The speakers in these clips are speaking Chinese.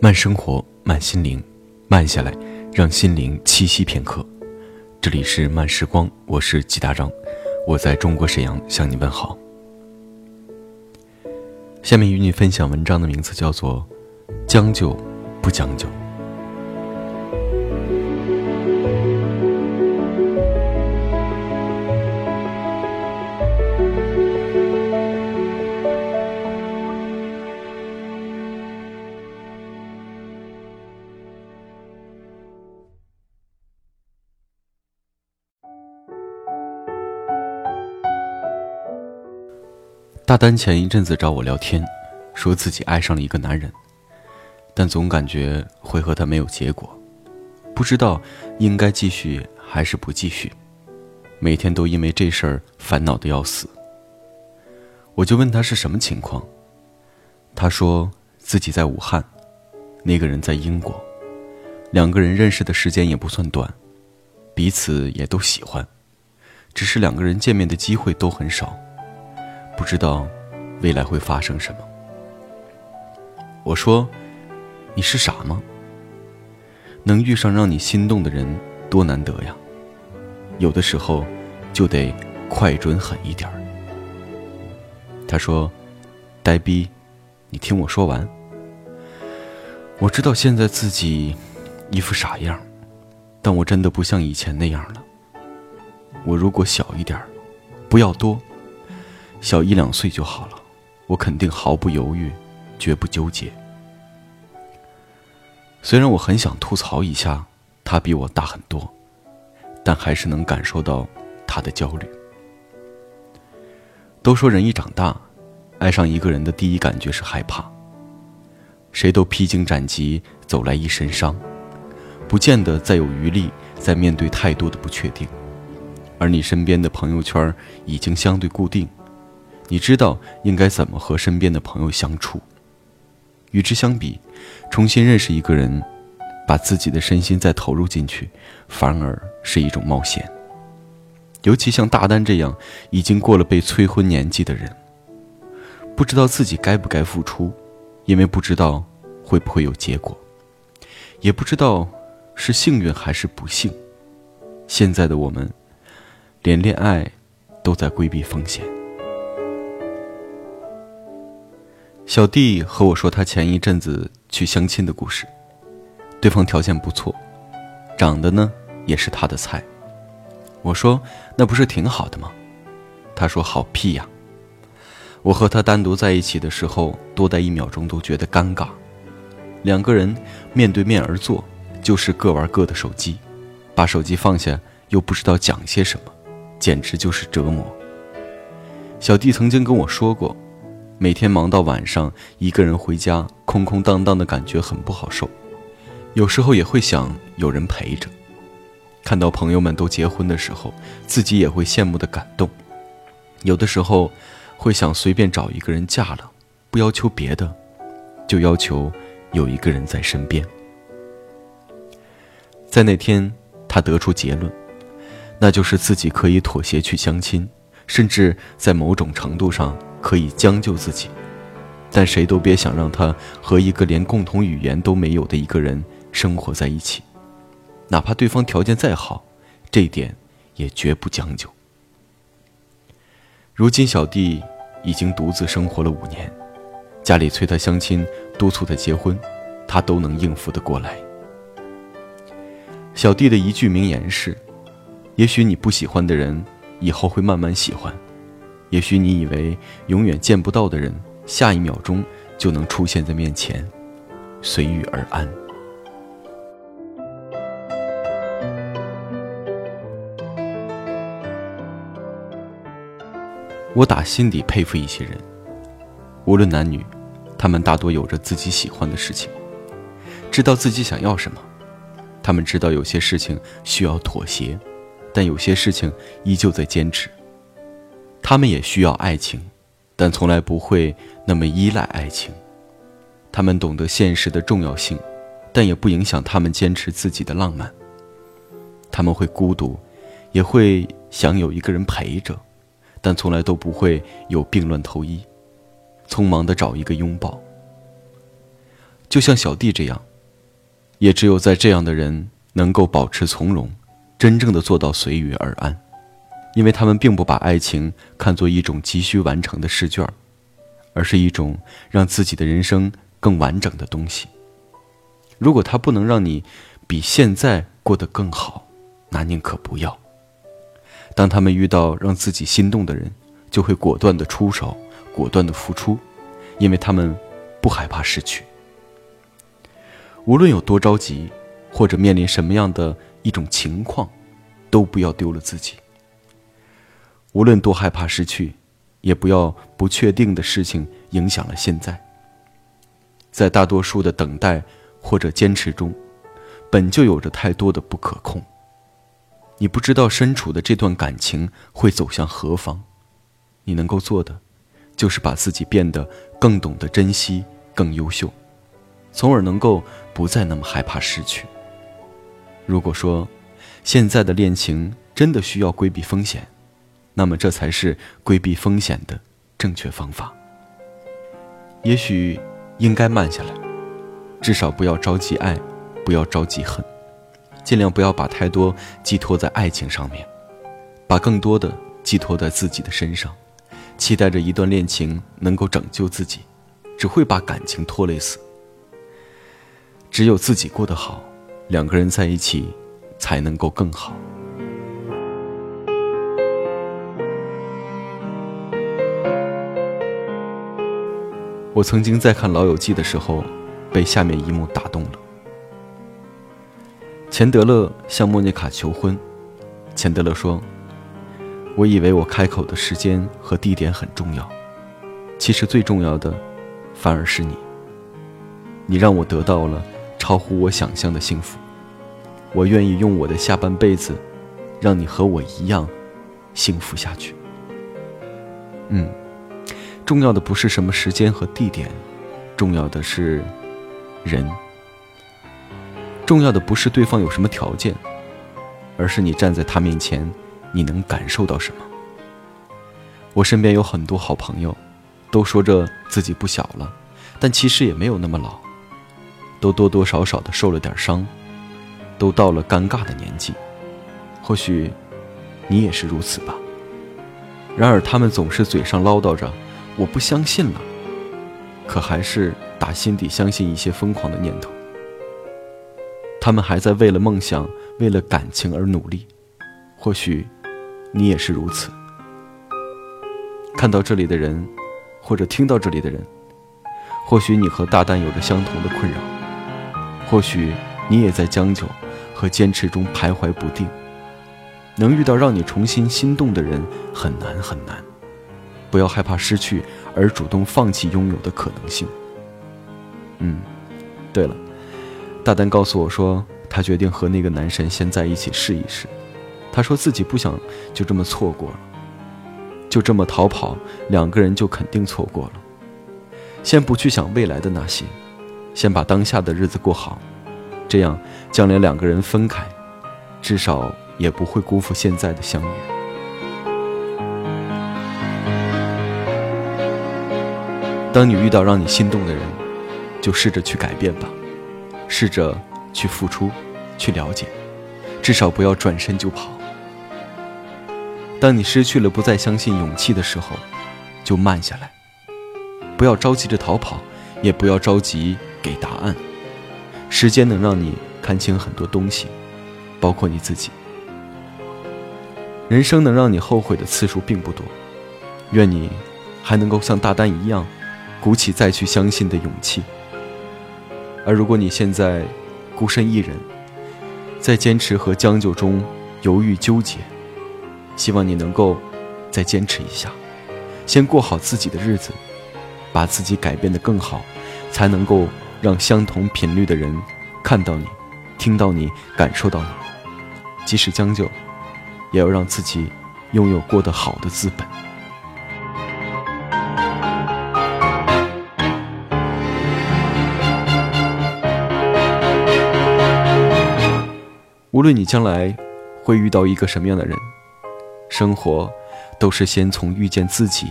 慢生活，慢心灵，慢下来，让心灵栖息片刻。这里是慢时光，我是纪大章，我在中国沈阳向你问好。下面与你分享文章的名字叫做《将就不将就》。大丹前一阵子找我聊天，说自己爱上了一个男人，但总感觉会和他没有结果，不知道应该继续还是不继续，每天都因为这事儿烦恼的要死。我就问他是什么情况，他说自己在武汉，那个人在英国，两个人认识的时间也不算短，彼此也都喜欢，只是两个人见面的机会都很少。不知道未来会发生什么。我说：“你是傻吗？能遇上让你心动的人多难得呀！有的时候就得快准狠一点。”他说：“呆逼，你听我说完。我知道现在自己一副傻样，但我真的不像以前那样了。我如果小一点，不要多。”小一两岁就好了，我肯定毫不犹豫，绝不纠结。虽然我很想吐槽一下，他比我大很多，但还是能感受到他的焦虑。都说人一长大，爱上一个人的第一感觉是害怕。谁都披荆斩棘，走来一身伤，不见得再有余力再面对太多的不确定。而你身边的朋友圈已经相对固定。你知道应该怎么和身边的朋友相处。与之相比，重新认识一个人，把自己的身心再投入进去，反而是一种冒险。尤其像大丹这样已经过了被催婚年纪的人，不知道自己该不该付出，因为不知道会不会有结果，也不知道是幸运还是不幸。现在的我们，连恋爱都在规避风险。小弟和我说他前一阵子去相亲的故事，对方条件不错，长得呢也是他的菜。我说那不是挺好的吗？他说好屁呀！我和他单独在一起的时候，多待一秒钟都觉得尴尬。两个人面对面而坐，就是各玩各的手机，把手机放下又不知道讲些什么，简直就是折磨。小弟曾经跟我说过。每天忙到晚上，一个人回家，空空荡荡的感觉很不好受。有时候也会想有人陪着。看到朋友们都结婚的时候，自己也会羡慕的感动。有的时候会想随便找一个人嫁了，不要求别的，就要求有一个人在身边。在那天，他得出结论，那就是自己可以妥协去相亲，甚至在某种程度上。可以将就自己，但谁都别想让他和一个连共同语言都没有的一个人生活在一起，哪怕对方条件再好，这一点也绝不将就。如今小弟已经独自生活了五年，家里催他相亲，督促他结婚，他都能应付得过来。小弟的一句名言是：“也许你不喜欢的人，以后会慢慢喜欢。”也许你以为永远见不到的人，下一秒钟就能出现在面前，随遇而安。我打心底佩服一些人，无论男女，他们大多有着自己喜欢的事情，知道自己想要什么。他们知道有些事情需要妥协，但有些事情依旧在坚持。他们也需要爱情，但从来不会那么依赖爱情。他们懂得现实的重要性，但也不影响他们坚持自己的浪漫。他们会孤独，也会想有一个人陪着，但从来都不会有病乱投医，匆忙的找一个拥抱。就像小弟这样，也只有在这样的人能够保持从容，真正的做到随遇而安，因为他们并不把爱情看作一种急需完成的试卷，而是一种让自己的人生更完整的东西。如果它不能让你比现在过得更好，那宁可不要。当他们遇到让自己心动的人，就会果断的出手，果断的付出，因为他们不害怕失去。无论有多着急，或者面临什么样的一种情况，都不要丢了自己。无论多害怕失去，也不要不确定的事情影响了现在。在大多数的等待或者坚持中，本就有着太多的不可控。你不知道身处的这段感情会走向何方。你能够做的，就是把自己变得更懂得珍惜、更优秀，从而能够不再那么害怕失去。如果说现在的恋情真的需要规避风险，那么这才是规避风险的正确方法。也许应该慢下来，至少不要着急爱，不要着急恨，尽量不要把太多寄托在爱情上面，把更多的寄托在自己的身上。期待着一段恋情能够拯救自己，只会把感情拖累死。只有自己过得好，两个人在一起才能够更好。我曾经在看《老友记》的时候，被下面一幕打动了。钱德勒向莫妮卡求婚，钱德勒说。我以为我开口的时间和地点很重要，其实最重要的，反而是你。你让我得到了超乎我想象的幸福，我愿意用我的下半辈子，让你和我一样，幸福下去。嗯，重要的不是什么时间和地点，重要的是人。重要的不是对方有什么条件，而是你站在他面前。你能感受到什么？我身边有很多好朋友，都说着自己不小了，但其实也没有那么老，都多多少少的受了点伤，都到了尴尬的年纪。或许你也是如此吧。然而他们总是嘴上唠叨着“我不相信了”，可还是打心底相信一些疯狂的念头。他们还在为了梦想、为了感情而努力。或许。你也是如此。看到这里的人，或者听到这里的人，或许你和大丹有着相同的困扰，或许你也在将就和坚持中徘徊不定。能遇到让你重新心动的人很难很难，不要害怕失去而主动放弃拥有的可能性。嗯，对了，大丹告诉我说，他决定和那个男神先在一起试一试。他说自己不想就这么错过了，就这么逃跑，两个人就肯定错过了。先不去想未来的那些，先把当下的日子过好，这样将来两个人分开，至少也不会辜负现在的相遇。当你遇到让你心动的人，就试着去改变吧，试着去付出，去了解，至少不要转身就跑。当你失去了不再相信勇气的时候，就慢下来，不要着急着逃跑，也不要着急给答案。时间能让你看清很多东西，包括你自己。人生能让你后悔的次数并不多，愿你还能够像大丹一样，鼓起再去相信的勇气。而如果你现在孤身一人，在坚持和将就中犹豫纠结。希望你能够再坚持一下，先过好自己的日子，把自己改变得更好，才能够让相同频率的人看到你、听到你、感受到你。即使将就，也要让自己拥有过得好的资本。无论你将来会遇到一个什么样的人。生活，都是先从遇见自己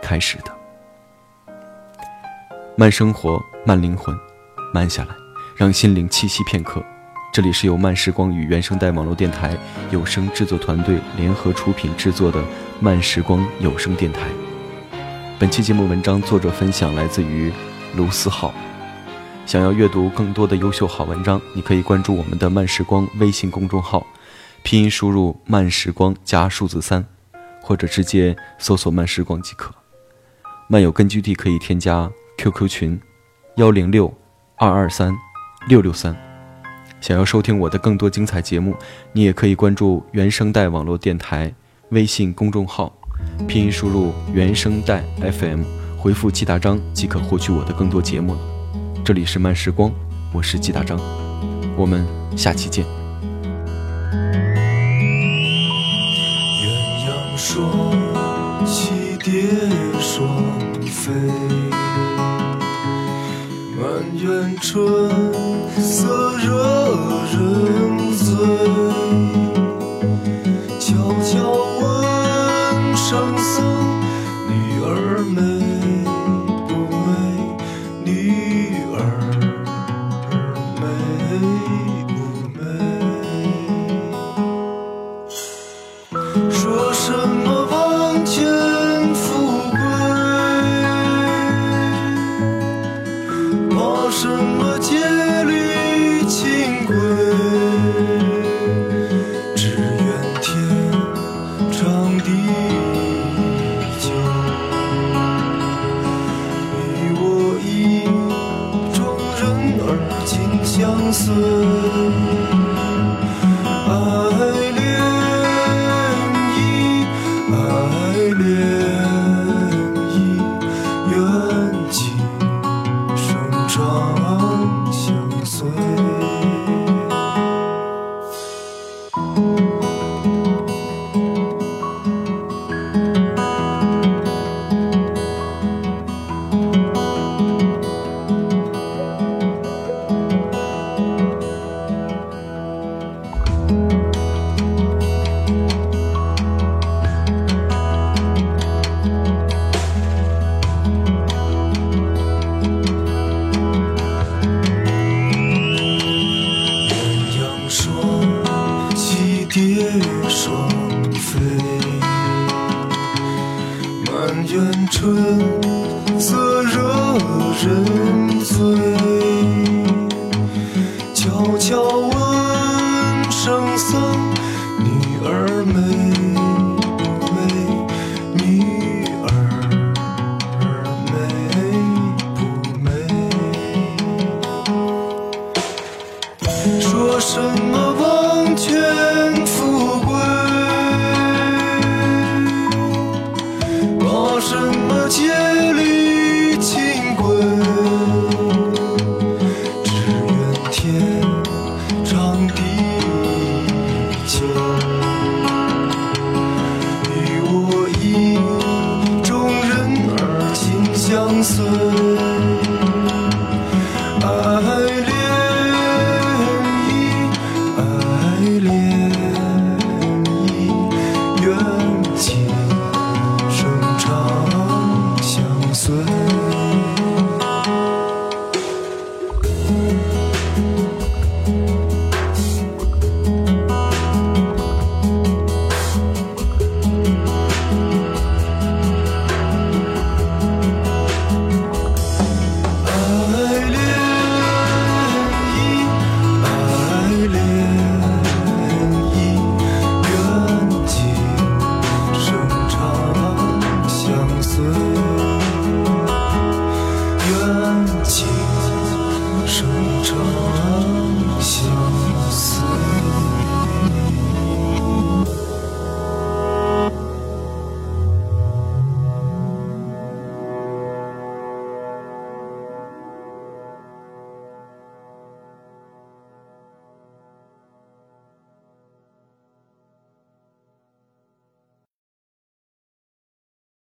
开始的。慢生活，慢灵魂，慢下来，让心灵栖息片刻。这里是由慢时光与原声带网络电台有声制作团队联合出品制作的慢时光有声电台。本期节目文章作者分享来自于卢思浩。想要阅读更多的优秀好文章，你可以关注我们的慢时光微信公众号，拼音输入“慢时光”加数字三，或者直接搜索“慢时光”即可。漫友根据地可以添加 QQ 群：幺零六二二三六六三。想要收听我的更多精彩节目，你也可以关注原声带网络电台微信公众号，拼音输入“原声带 FM”，回复“季大章”即可获取我的更多节目了。这里是慢时光，我是季大章，我们下期见。鸳鸯双栖蝶双飞，满园春色惹人醉。悄悄问圣僧，女儿美不美？女儿美不美？说什么王权富贵，怕什么戒律清规？只愿天长地爱，愿今生常相随，生成。